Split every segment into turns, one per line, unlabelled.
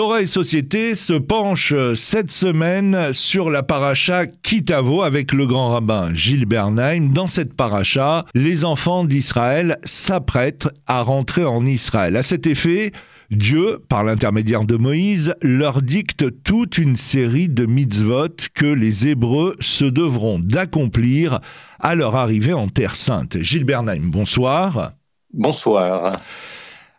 Torah et Société se penche cette semaine sur la paracha Kitavo avec le grand rabbin Gilles. Dans cette paracha, les enfants d'Israël s'apprêtent à rentrer en Israël. À cet effet, Dieu, par l'intermédiaire de Moïse, leur dicte toute une série de mitzvot que les Hébreux se devront d'accomplir à leur arrivée en Terre Sainte. Gilles bonsoir.
Bonsoir.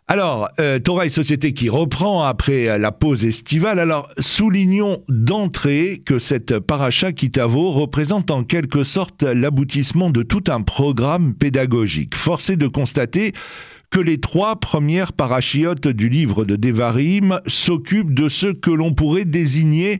Alors, euh, Société qui reprend après la pause estivale. Alors, soulignons d'entrée que cette paracha Kitavo représente en quelque sorte l'aboutissement de tout un programme pédagogique. Forcé de constater que les trois premières parachiotes du livre de Devarim s'occupent de ce que l'on pourrait désigner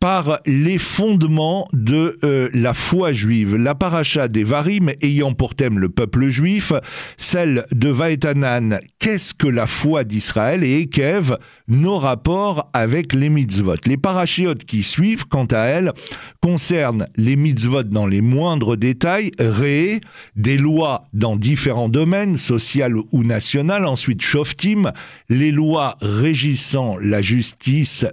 par les fondements de euh, la foi juive. La paracha Devarim ayant pour thème le peuple juif, celle de Vaetanan, qu'est-ce que la foi d'Israël et Ekev, nos rapports avec les mitzvot. Les parachiotes qui suivent, quant à elles, concernent les mitzvot dans les moindres détails, ré, des lois dans différents domaines, social ou national, ensuite shoftim, les lois régissant la justice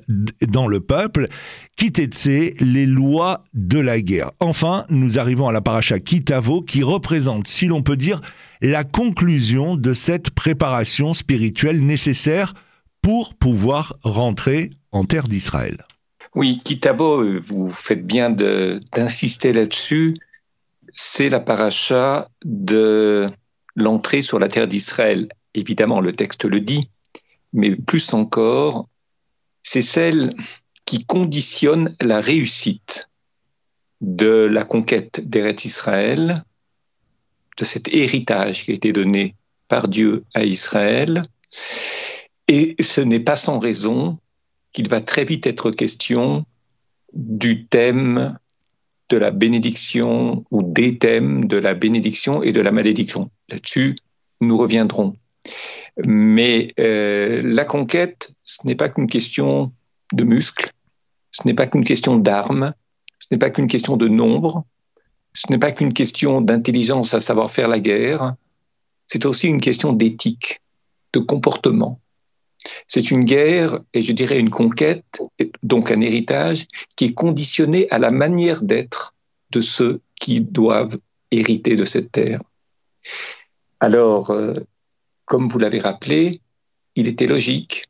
dans le peuple, Kitetse, les lois de la guerre. Enfin, nous arrivons à la paracha Kitavo qui représente, si l'on peut dire, la conclusion de cette préparation spirituelle nécessaire pour pouvoir rentrer en terre d'Israël.
Oui, Kitavo, vous faites bien d'insister là-dessus, c'est la paracha de l'entrée sur la terre d'Israël. Évidemment, le texte le dit, mais plus encore, c'est celle qui conditionne la réussite de la conquête d'Eretz Israël, de cet héritage qui a été donné par Dieu à Israël. Et ce n'est pas sans raison qu'il va très vite être question du thème de la bénédiction ou des thèmes de la bénédiction et de la malédiction. Là-dessus, nous reviendrons. Mais euh, la conquête, ce n'est pas qu'une question de muscles, ce n'est pas qu'une question d'armes, ce n'est pas qu'une question de nombre, ce n'est pas qu'une question d'intelligence à savoir faire la guerre, c'est aussi une question d'éthique, de comportement. C'est une guerre et je dirais une conquête, donc un héritage, qui est conditionné à la manière d'être de ceux qui doivent hériter de cette terre. Alors, euh, comme vous l'avez rappelé, il était logique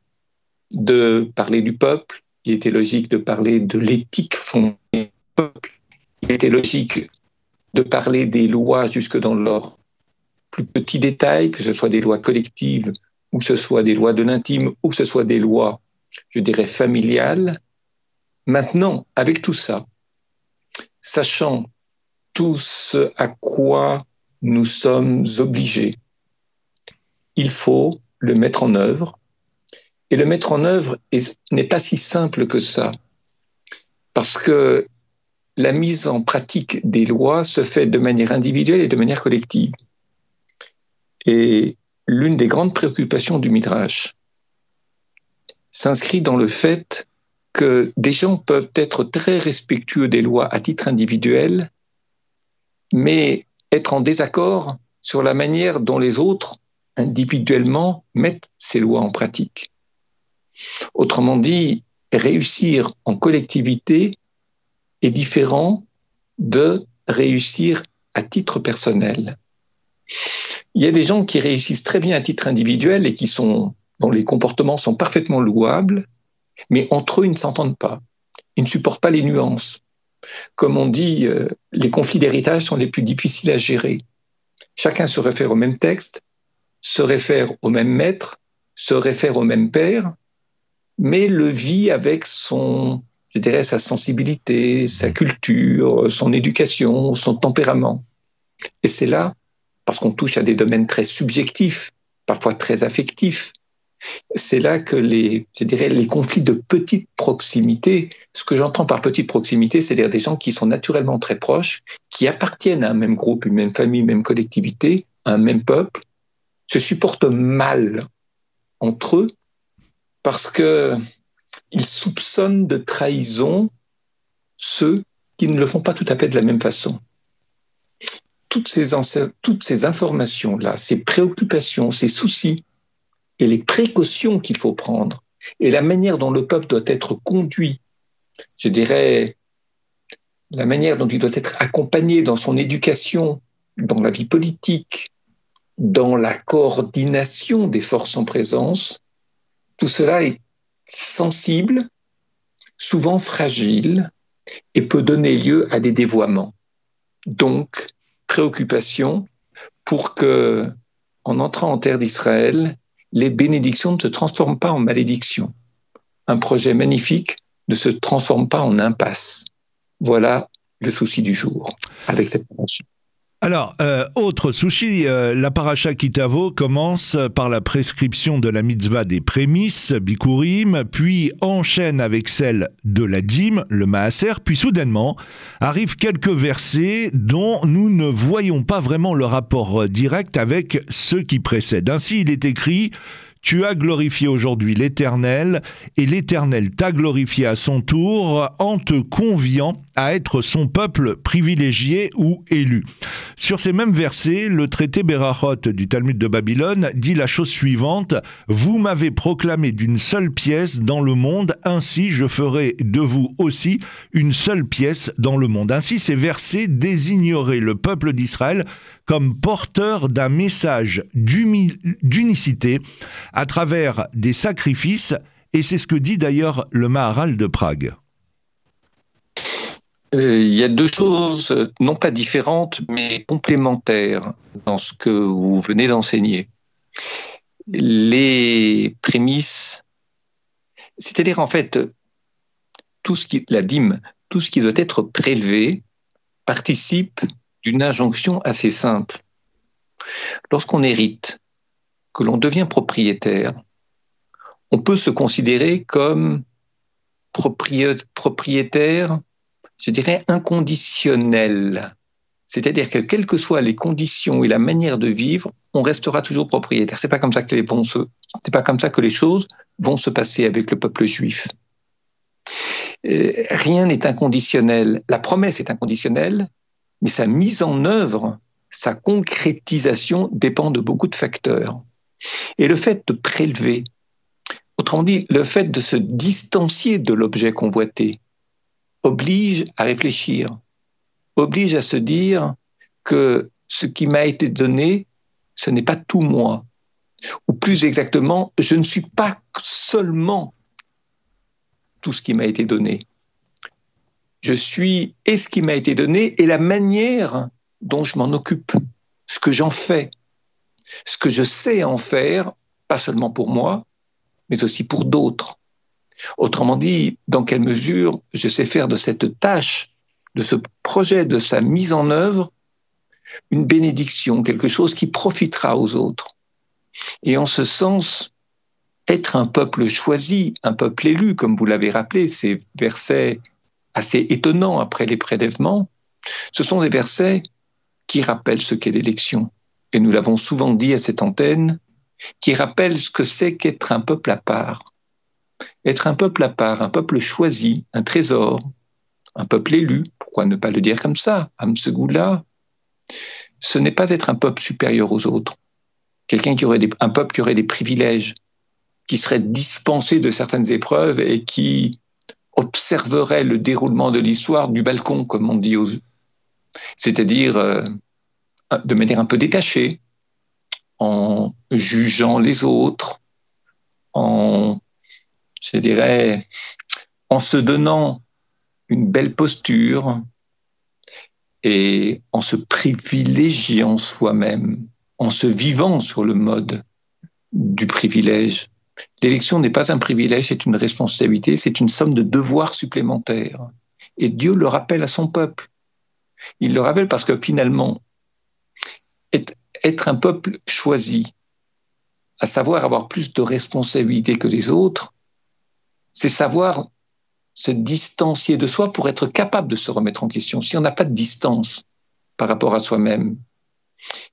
de parler du peuple, il était logique de parler de l'éthique fondée peuple, il était logique de parler des lois jusque dans leurs plus petits détails, que ce soit des lois collectives ou que ce soit des lois de l'intime, ou que ce soit des lois, je dirais, familiales. Maintenant, avec tout ça, sachant tout ce à quoi nous sommes obligés, il faut le mettre en œuvre. Et le mettre en œuvre n'est pas si simple que ça, parce que la mise en pratique des lois se fait de manière individuelle et de manière collective. Et l'une des grandes préoccupations du Midrash s'inscrit dans le fait que des gens peuvent être très respectueux des lois à titre individuel, mais être en désaccord sur la manière dont les autres, individuellement, mettent ces lois en pratique. Autrement dit, réussir en collectivité est différent de réussir à titre personnel. Il y a des gens qui réussissent très bien à titre individuel et qui sont, dont les comportements sont parfaitement louables, mais entre eux, ils ne s'entendent pas. Ils ne supportent pas les nuances. Comme on dit, euh, les conflits d'héritage sont les plus difficiles à gérer. Chacun se réfère au même texte, se réfère au même maître, se réfère au même père, mais le vit avec son, je dirais, sa sensibilité, sa culture, son éducation, son tempérament. Et c'est là parce qu'on touche à des domaines très subjectifs, parfois très affectifs. C'est là que les, je dirais, les conflits de petite proximité, ce que j'entends par petite proximité, c'est-à-dire des gens qui sont naturellement très proches, qui appartiennent à un même groupe, une même famille, une même collectivité, un même peuple, se supportent mal entre eux parce que ils soupçonnent de trahison ceux qui ne le font pas tout à fait de la même façon. Toutes ces, toutes ces informations-là, ces préoccupations, ces soucis et les précautions qu'il faut prendre, et la manière dont le peuple doit être conduit, je dirais, la manière dont il doit être accompagné dans son éducation, dans la vie politique, dans la coordination des forces en présence, tout cela est sensible, souvent fragile, et peut donner lieu à des dévoiements. Donc, préoccupation pour que, en entrant en terre d'Israël, les bénédictions ne se transforment pas en malédictions. Un projet magnifique ne se transforme pas en impasse. Voilà le souci du jour avec cette
alors, euh, autre souci, euh, la paracha Kitavo commence par la prescription de la mitzvah des prémices, Bikurim, puis enchaîne avec celle de la dîme, le maaser, puis soudainement arrivent quelques versets dont nous ne voyons pas vraiment le rapport direct avec ceux qui précèdent. Ainsi, il est écrit tu as glorifié aujourd'hui l'Éternel, et l'Éternel t'a glorifié à son tour en te conviant à être son peuple privilégié ou élu. Sur ces mêmes versets, le traité Berachot du Talmud de Babylone dit la chose suivante Vous m'avez proclamé d'une seule pièce dans le monde, ainsi je ferai de vous aussi une seule pièce dans le monde. Ainsi, ces versets désigneraient le peuple d'Israël comme porteur d'un message d'unicité à travers des sacrifices, et c'est ce que dit d'ailleurs le Maharal de Prague.
Euh, il y a deux choses, non pas différentes, mais complémentaires dans ce que vous venez d'enseigner. Les prémices, c'est-à-dire en fait, tout ce qui, la dîme, tout ce qui doit être prélevé participe d'une injonction assez simple. Lorsqu'on hérite, que l'on devient propriétaire, on peut se considérer comme propriétaire, je dirais, inconditionnel. C'est-à-dire que quelles que soient les conditions et la manière de vivre, on restera toujours propriétaire. C'est pas comme ça que les pas comme ça que les choses vont se passer avec le peuple juif. Euh, rien n'est inconditionnel. La promesse est inconditionnelle, mais sa mise en œuvre, sa concrétisation dépend de beaucoup de facteurs. Et le fait de prélever, autrement dit, le fait de se distancier de l'objet convoité, oblige à réfléchir, oblige à se dire que ce qui m'a été donné, ce n'est pas tout moi. Ou plus exactement, je ne suis pas seulement tout ce qui m'a été donné je suis et ce qui m'a été donné et la manière dont je m'en occupe, ce que j'en fais, ce que je sais en faire, pas seulement pour moi, mais aussi pour d'autres. Autrement dit, dans quelle mesure je sais faire de cette tâche, de ce projet, de sa mise en œuvre, une bénédiction, quelque chose qui profitera aux autres. Et en ce sens, être un peuple choisi, un peuple élu, comme vous l'avez rappelé, ces versets assez étonnant après les prélèvements, ce sont des versets qui rappellent ce qu'est l'élection. Et nous l'avons souvent dit à cette antenne, qui rappellent ce que c'est qu'être un peuple à part. Être un peuple à part, un peuple choisi, un trésor, un peuple élu, pourquoi ne pas le dire comme ça, Amsegoula, ce n'est pas être un peuple supérieur aux autres, quelqu'un qui aurait un peuple qui aurait des privilèges, qui serait dispensé de certaines épreuves et qui observerait le déroulement de l'histoire du balcon, comme on dit, aux... c'est-à-dire euh, de manière un peu détachée, en jugeant les autres, en, je dirais, en se donnant une belle posture et en se privilégiant soi-même, en se vivant sur le mode du privilège. L'élection n'est pas un privilège, c'est une responsabilité, c'est une somme de devoirs supplémentaires. Et Dieu le rappelle à son peuple. Il le rappelle parce que finalement, être un peuple choisi, à savoir avoir plus de responsabilités que les autres, c'est savoir se distancier de soi pour être capable de se remettre en question. Si on n'a pas de distance par rapport à soi-même,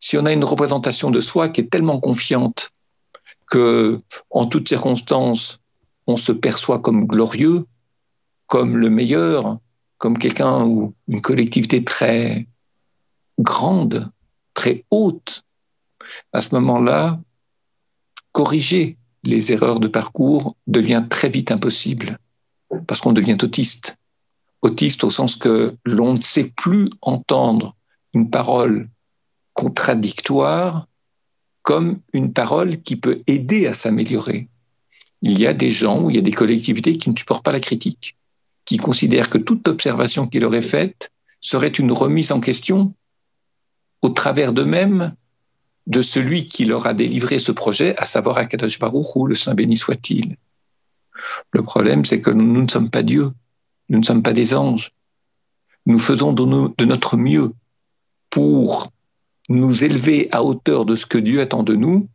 si on a une représentation de soi qui est tellement confiante que, en toutes circonstances, on se perçoit comme glorieux, comme le meilleur, comme quelqu'un ou une collectivité très grande, très haute. À ce moment-là, corriger les erreurs de parcours devient très vite impossible parce qu'on devient autiste. Autiste au sens que l'on ne sait plus entendre une parole contradictoire comme une parole qui peut aider à s'améliorer. Il y a des gens ou il y a des collectivités qui ne supportent pas la critique, qui considèrent que toute observation qu'il aurait faite serait une remise en question au travers d'eux-mêmes de celui qui leur a délivré ce projet, à savoir Akadosh Baruch ou le Saint béni soit-il. Le problème, c'est que nous, ne sommes pas Dieu, nous ne sommes pas des anges. Nous faisons de, notre mieux pour nous élever à hauteur de ce que Dieu attend de nous,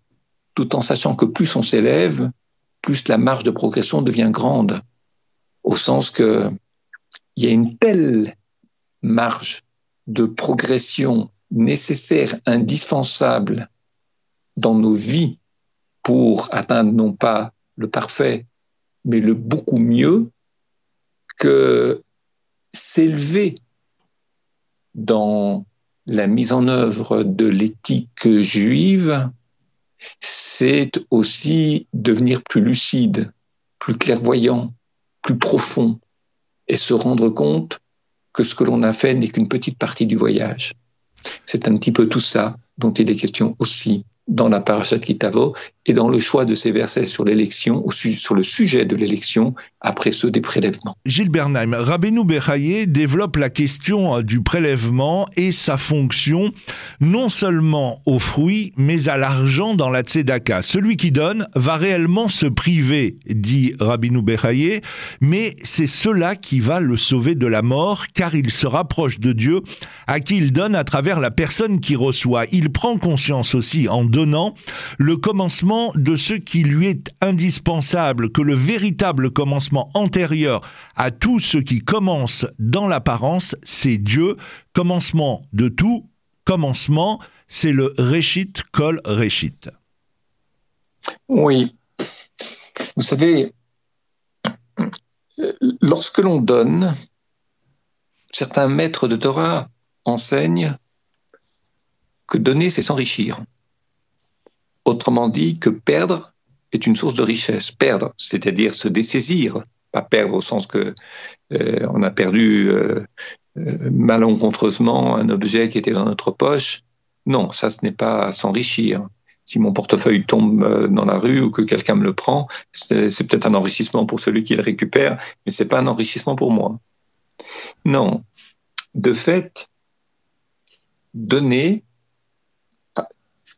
tout en sachant que plus on s'élève, plus la marge de progression devient grande, au sens que il y a une telle marge de progression nécessaire, indispensable dans nos vies pour atteindre non pas le parfait, mais le beaucoup mieux, que s'élever dans la mise en œuvre de l'éthique juive, c'est aussi devenir plus lucide, plus clairvoyant, plus profond, et se rendre compte que ce que l'on a fait n'est qu'une petite partie du voyage. C'est un petit peu tout ça dont il est question aussi dans la parashat Kitavo et dans le choix de ces versets sur l'élection, sur le sujet de l'élection après ceux des prélèvements.
Gilles Bernheim, Rabbeinu Bechaye développe la question euh, du prélèvement et sa fonction non seulement aux fruits, mais à l'argent dans la tzedaka. Celui qui donne va réellement se priver, dit Rabbeinu Bechaye, mais c'est cela qui va le sauver de la mort, car il se rapproche de Dieu, à qui il donne à travers la personne qui reçoit. Prend conscience aussi en donnant le commencement de ce qui lui est indispensable, que le véritable commencement antérieur à tout ce qui commence dans l'apparence, c'est Dieu, commencement de tout, commencement, c'est le Réchit Kol Réchit.
Oui. Vous savez, lorsque l'on donne, certains maîtres de Torah enseignent que donner, c'est s'enrichir. Autrement dit, que perdre est une source de richesse. Perdre, c'est-à-dire se dessaisir, pas perdre au sens que euh, on a perdu euh, euh, malencontreusement un objet qui était dans notre poche. Non, ça, ce n'est pas s'enrichir. Si mon portefeuille tombe dans la rue ou que quelqu'un me le prend, c'est peut-être un enrichissement pour celui qui le récupère, mais c'est pas un enrichissement pour moi. Non. De fait, donner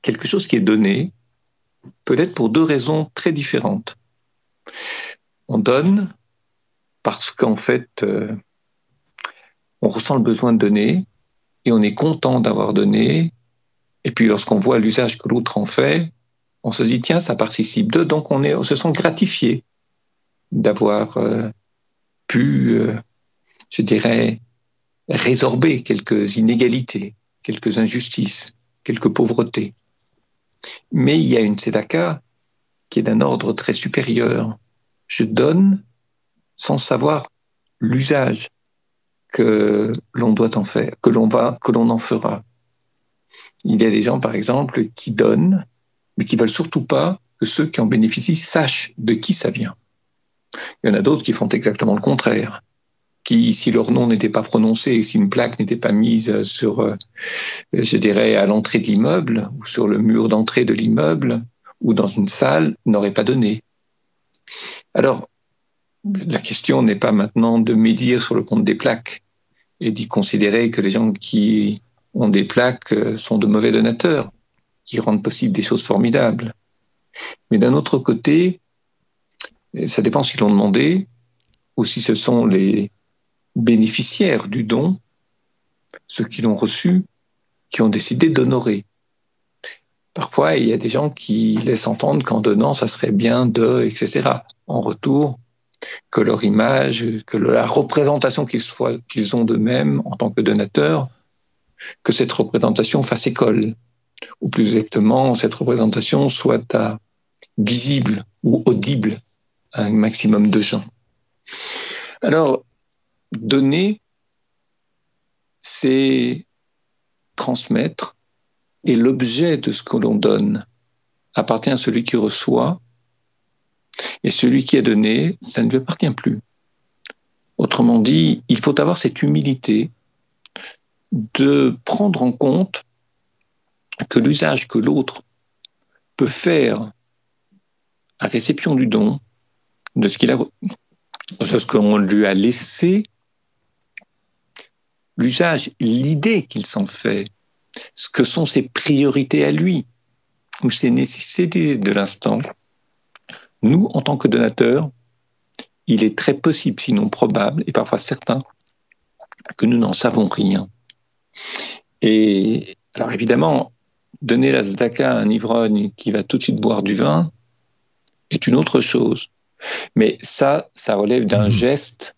quelque chose qui est donné, peut-être pour deux raisons très différentes. On donne parce qu'en fait, euh, on ressent le besoin de donner et on est content d'avoir donné. Et puis lorsqu'on voit l'usage que l'autre en fait, on se dit tiens, ça participe de, donc on, est, on se sent gratifié d'avoir euh, pu, euh, je dirais, résorber quelques inégalités, quelques injustices, quelques pauvretés. Mais il y a une tzedaka qui est d'un ordre très supérieur. Je donne sans savoir l'usage que l'on doit en faire, que l'on va, que l'on en fera. Il y a des gens, par exemple, qui donnent, mais qui veulent surtout pas que ceux qui en bénéficient sachent de qui ça vient. Il y en a d'autres qui font exactement le contraire si leur nom n'était pas prononcé, si une plaque n'était pas mise sur, euh, je dirais, à l'entrée de l'immeuble ou sur le mur d'entrée de l'immeuble ou dans une salle, n'auraient pas donné. Alors, la question n'est pas maintenant de médire sur le compte des plaques et d'y considérer que les gens qui ont des plaques euh, sont de mauvais donateurs, qui rendent possible des choses formidables. Mais d'un autre côté, ça dépend s'ils l'ont demandé ou si ce sont les, bénéficiaires du don, ceux qui l'ont reçu, qui ont décidé d'honorer. Parfois, il y a des gens qui laissent entendre qu'en donnant, ça serait bien de, etc. En retour, que leur image, que la représentation qu'ils ont d'eux-mêmes en tant que donateurs, que cette représentation fasse école, ou plus exactement, cette représentation soit visible ou audible à un maximum de gens. Alors, Donner, c'est transmettre, et l'objet de ce que l'on donne appartient à celui qui reçoit, Et celui qui a donné, ça ne lui appartient plus. Autrement dit, il faut avoir cette humilité de prendre en compte que l'usage que l'autre peut faire à réception du don, de ce qu'il a, de ce qu'on lui a laissé, l'usage, l'idée qu'il s'en fait, ce que sont ses priorités à lui, ou ses nécessités de l'instant, nous, en tant que donateurs, il est très possible, sinon probable, et parfois certain, que nous n'en savons rien. Et alors évidemment, donner la zdaka à un ivrogne qui va tout de suite boire du vin est une autre chose. Mais ça, ça relève d'un mmh. geste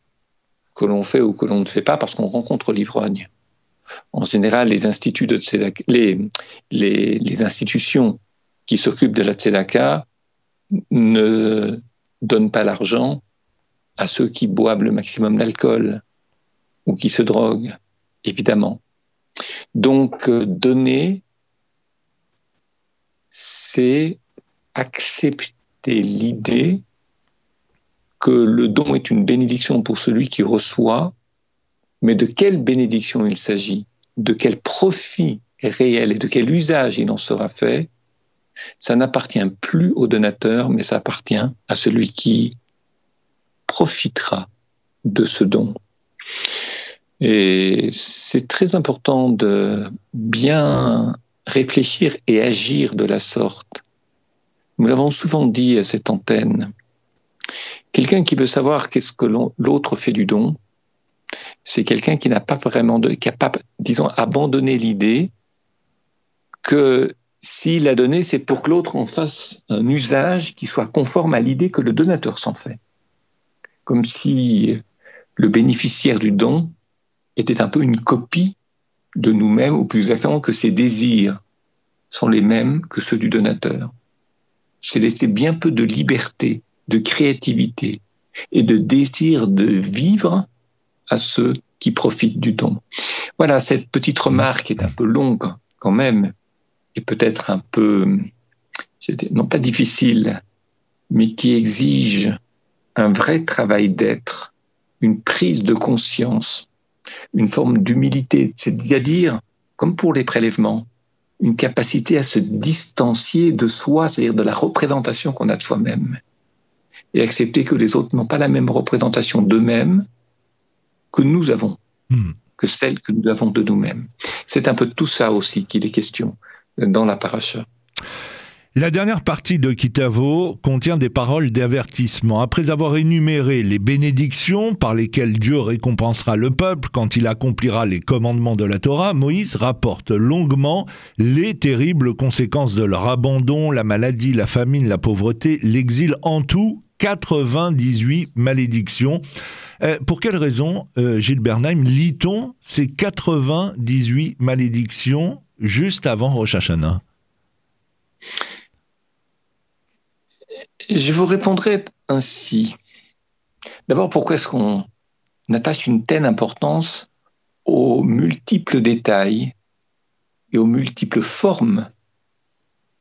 que l'on fait ou que l'on ne fait pas parce qu'on rencontre l'ivrogne. En général, les, de les, les institutions qui s'occupent de la tzedaka ne donnent pas l'argent à ceux qui boivent le maximum d'alcool ou qui se droguent, évidemment. Donc, euh, donner, c'est accepter l'idée que le don est une bénédiction pour celui qui reçoit, mais de quelle bénédiction il s'agit, de quel profit réel et de quel usage il en sera fait, ça n'appartient plus au donateur, mais ça appartient à celui qui profitera de ce don. Et c'est très important de bien réfléchir et agir de la sorte. Nous l'avons souvent dit à cette antenne. Quelqu'un qui veut savoir qu'est-ce que l'autre fait du don, c'est quelqu'un qui n'a pas vraiment qui pas, disons, abandonné l'idée que s'il a donné, c'est pour que l'autre en fasse un usage qui soit conforme à l'idée que le donateur s'en fait. Comme si le bénéficiaire du don était un peu une copie de nous-mêmes, ou plus exactement que ses désirs sont les mêmes que ceux du donateur. C'est laisser bien peu de liberté, de créativité et de désir de vivre à ceux qui profitent du don. Voilà, cette petite remarque est un peu longue quand même, et peut-être un peu, non pas difficile, mais qui exige un vrai travail d'être, une prise de conscience une forme d'humilité, c'est-à-dire, comme pour les prélèvements, une capacité à se distancier de soi, c'est-à-dire de la représentation qu'on a de soi-même, et accepter que les autres n'ont pas la même représentation d'eux-mêmes que nous avons, hmm. que celle que nous avons de nous-mêmes. C'est un peu tout ça aussi qu'il est question dans la paracha.
La dernière partie de Kitavo contient des paroles d'avertissement. Après avoir énuméré les bénédictions par lesquelles Dieu récompensera le peuple quand il accomplira les commandements de la Torah, Moïse rapporte longuement les terribles conséquences de leur abandon, la maladie, la famine, la pauvreté, l'exil, en tout 98 malédictions. Euh, pour quelle raison, euh, Gilles Bernheim, lit-on ces 98 malédictions juste avant Rosh Hashanah?
Je vous répondrai ainsi. D'abord, pourquoi est-ce qu'on attache une telle importance aux multiples détails et aux multiples formes,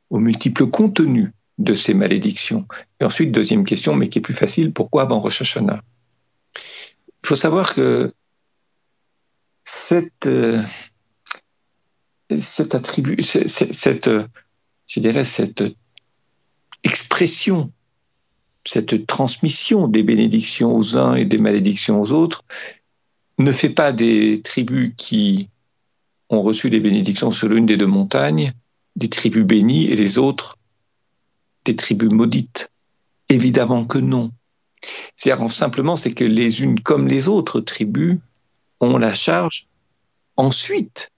aux multiples contenus de ces malédictions? Et ensuite, deuxième question, mais qui est plus facile, pourquoi avant Rosh Il faut savoir que cette, euh, cette attribut, cette, je dirais, cette expression cette transmission des bénédictions aux uns et des malédictions aux autres ne fait pas des tribus qui ont reçu des bénédictions sur l'une des deux montagnes, des tribus bénies et les autres des tribus maudites. Évidemment que non. C'est-à-dire simplement c'est que les unes comme les autres tribus ont la charge ensuite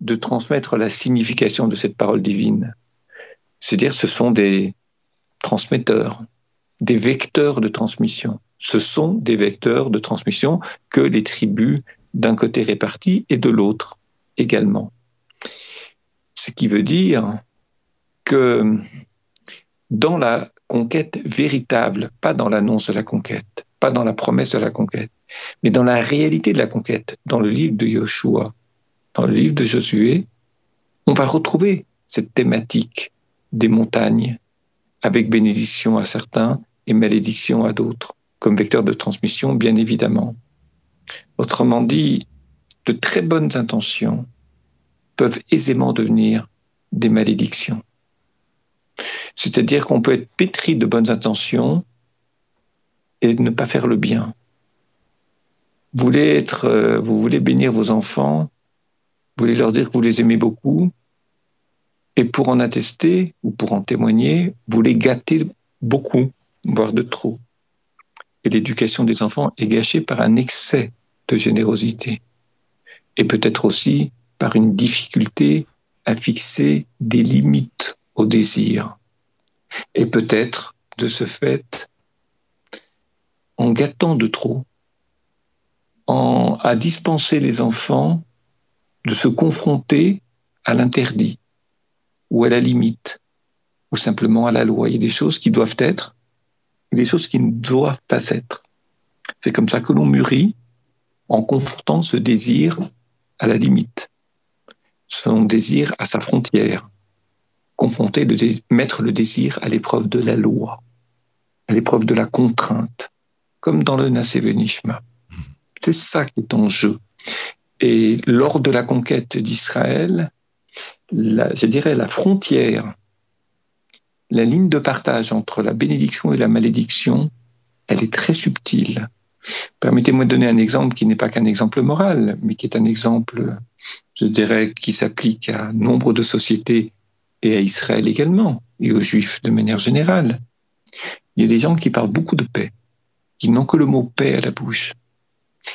de transmettre la signification de cette parole divine. C'est-à-dire ce sont des transmetteurs, des vecteurs de transmission. Ce sont des vecteurs de transmission que les tribus d'un côté réparties et de l'autre également. Ce qui veut dire que dans la conquête véritable, pas dans l'annonce de la conquête, pas dans la promesse de la conquête, mais dans la réalité de la conquête, dans le livre de Joshua, dans le livre de Josué, on va retrouver cette thématique des montagnes, avec bénédiction à certains et malédiction à d'autres, comme vecteur de transmission, bien évidemment. Autrement dit, de très bonnes intentions peuvent aisément devenir des malédictions. C'est-à-dire qu'on peut être pétri de bonnes intentions et ne pas faire le bien. Vous voulez, être, euh, vous voulez bénir vos enfants, vous voulez leur dire que vous les aimez beaucoup, et pour en attester ou pour en témoigner, vous les gâtez beaucoup, voire de trop. Et l'éducation des enfants est gâchée par un excès de générosité. Et peut-être aussi par une difficulté à fixer des limites au désir. Et peut-être, de ce fait, en gâtant de trop, en, à dispenser les enfants de se confronter à l'interdit ou à la limite ou simplement à la loi. Il y a des choses qui doivent être et des choses qui ne doivent pas être. C'est comme ça que l'on mûrit en confrontant ce désir à la limite, son désir à sa frontière, confronter, mettre le désir à l'épreuve de la loi, à l'épreuve de la contrainte, comme dans le Nasevenishma. C'est ça qui est en jeu. Et lors de la conquête d'Israël, je dirais la frontière, la ligne de partage entre la bénédiction et la malédiction, elle est très subtile. Permettez-moi de donner un exemple qui n'est pas qu'un exemple moral, mais qui est un exemple, je dirais, qui s'applique à nombre de sociétés et à Israël également, et aux Juifs de manière générale. Il y a des gens qui parlent beaucoup de paix, qui n'ont que le mot paix à la bouche.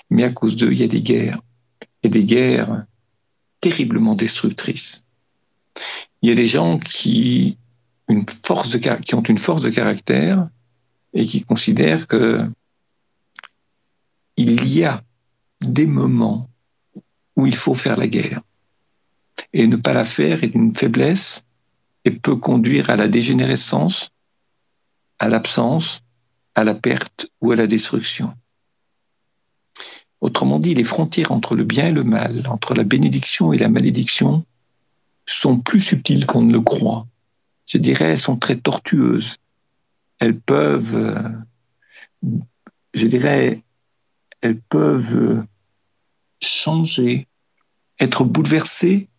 Mais à cause d'eux, il y a des guerres, et des guerres terriblement destructrices. Il y a des gens qui ont une force de caractère et qui considèrent que il y a des moments où il faut faire la guerre. Et ne pas la faire est une faiblesse et peut conduire à la dégénérescence, à l'absence, à la perte ou à la destruction. Autrement dit, les frontières entre le bien et le mal, entre la bénédiction et la malédiction, sont plus subtiles qu'on ne le croit. Je dirais, elles sont très tortueuses. Elles peuvent, euh, je dirais, elles peuvent euh, changer, être bouleversées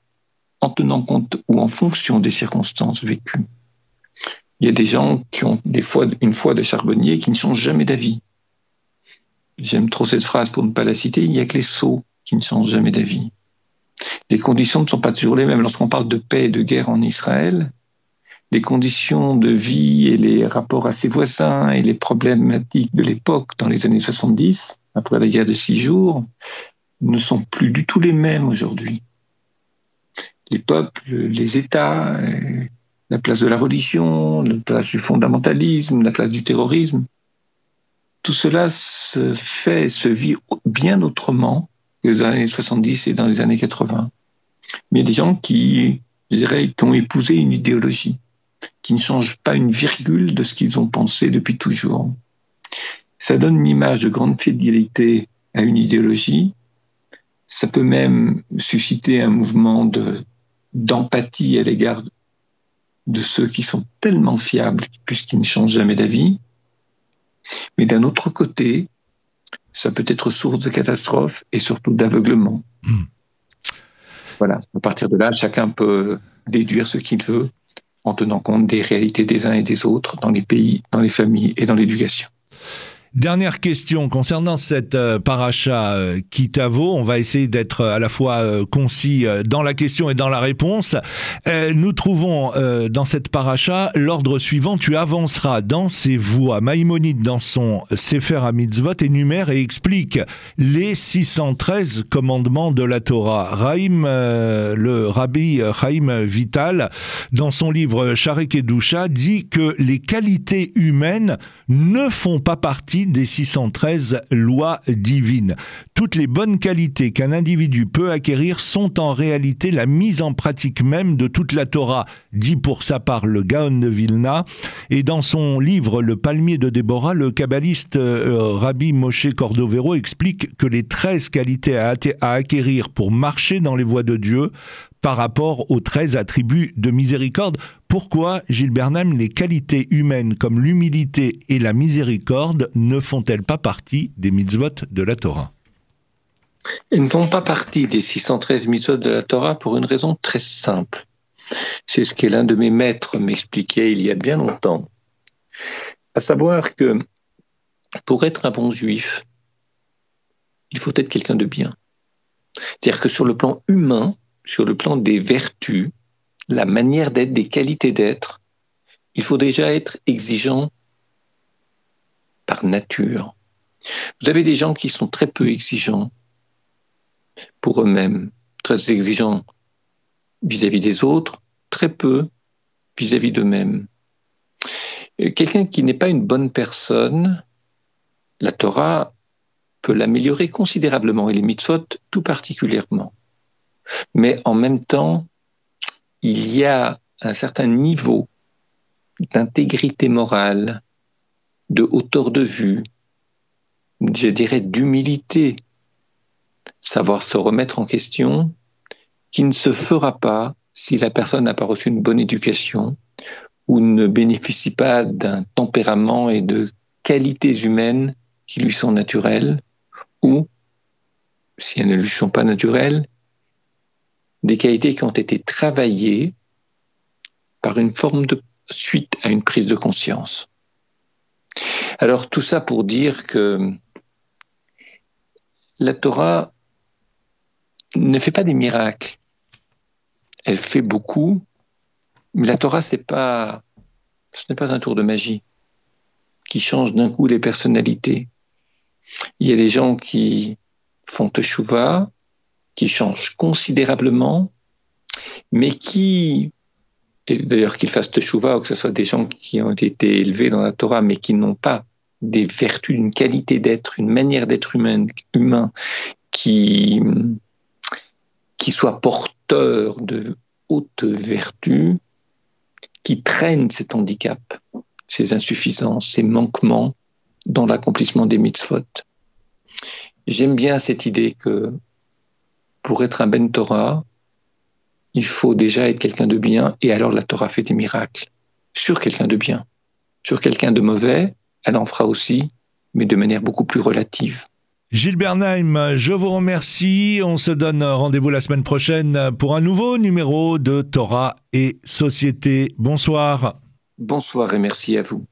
en tenant compte ou en fonction des circonstances vécues. Il y a des gens qui ont des fois une foi de charbonnier qui ne changent jamais d'avis. J'aime trop cette phrase pour ne pas la citer. Il n'y a que les sots qui ne changent jamais d'avis. Les conditions ne sont pas toujours les mêmes. Lorsqu'on parle de paix et de guerre en Israël, les conditions de vie et les rapports à ses voisins et les problématiques de l'époque dans les années 70, après la guerre de six jours, ne sont plus du tout les mêmes aujourd'hui. Les peuples, les États, la place de la religion, la place du fondamentalisme, la place du terrorisme, tout cela se fait, se vit bien autrement que dans les années 70 et dans les années 80. Mais il y a des gens qui, je dirais, qui ont épousé une idéologie, qui ne changent pas une virgule de ce qu'ils ont pensé depuis toujours. Ça donne une image de grande fidélité à une idéologie. Ça peut même susciter un mouvement de, d'empathie à l'égard de ceux qui sont tellement fiables puisqu'ils ne changent jamais d'avis. Mais d'un autre côté, ça peut être source de catastrophe et surtout d'aveuglement. Hmm. Voilà, à partir de là, chacun peut déduire ce qu'il veut en tenant compte des réalités des uns et des autres dans les pays, dans les familles et dans l'éducation.
Dernière question concernant cette euh, paracha euh, Kitavo. On va essayer d'être à la fois euh, concis dans la question et dans la réponse. nous trouvons dans cette paracha l'ordre suivant. Tu avanceras dans ses voies. Maïmonide, dans son Sefer HaMitzvot, énumère et explique les 613 commandements de la Torah. Raïm, le rabbi Chaim Vital, dans son livre Sharek Edusha, dit que les qualités humaines ne font pas partie des 613 lois divines. Toutes les bonnes qualités qu'un individu peut acquérir sont en réalité la mise en pratique même de toute la Torah, dit pour sa part le Gaon de Vilna. Et dans son livre Le palmier de Déborah, le kabbaliste euh, Rabbi Moshe Cordovero explique que les 13 qualités à acquérir pour marcher dans les voies de Dieu par rapport aux 13 attributs de miséricorde Pourquoi, Gilles Bernheim, les qualités humaines comme l'humilité et la miséricorde ne font-elles pas partie des mitzvot de la Torah?
Elles ne font pas partie des 613 mitzvot de la Torah pour une raison très simple. C'est ce que l'un de mes maîtres m'expliquait il y a bien longtemps. À savoir que pour être un bon juif, il faut être quelqu'un de bien. C'est-à-dire que sur le plan humain, sur le plan des vertus, la manière d'être, des qualités d'être, il faut déjà être exigeant par nature. Vous avez des gens qui sont très peu exigeants pour eux-mêmes, très exigeants vis-à-vis des autres, très peu vis-à-vis d'eux-mêmes. Quelqu'un qui n'est pas une bonne personne, la Torah peut l'améliorer considérablement et les mitzvot tout particulièrement. Mais en même temps, il y a un certain niveau d'intégrité morale, de hauteur de vue, je dirais d'humilité, savoir se remettre en question, qui ne se fera pas si la personne n'a pas reçu une bonne éducation ou ne bénéficie pas d'un tempérament et de qualités humaines qui lui sont naturelles, ou, si elles ne lui sont pas naturelles, des qualités qui ont été travaillées par une forme de suite à une prise de conscience. Alors tout ça pour dire que la Torah ne fait pas des miracles. Elle fait beaucoup, mais la Torah c'est pas ce n'est pas un tour de magie qui change d'un coup les personnalités. Il y a des gens qui font teshuva, qui changent considérablement, mais qui, d'ailleurs qu'ils fassent teshuva ou que ce soit des gens qui ont été élevés dans la Torah, mais qui n'ont pas des vertus, une qualité d'être, une manière d'être humain, humain qui, qui soit porteur de hautes vertus, qui traînent cet handicap, ces insuffisances, ces manquements dans l'accomplissement des mitzvot. J'aime bien cette idée que pour être un Ben Torah, il faut déjà être quelqu'un de bien, et alors la Torah fait des miracles sur quelqu'un de bien. Sur quelqu'un de mauvais, elle en fera aussi, mais de manière beaucoup plus relative.
Gilles Bernheim, je vous remercie. On se donne rendez-vous la semaine prochaine pour un nouveau numéro de Torah et Société. Bonsoir.
Bonsoir et merci à vous.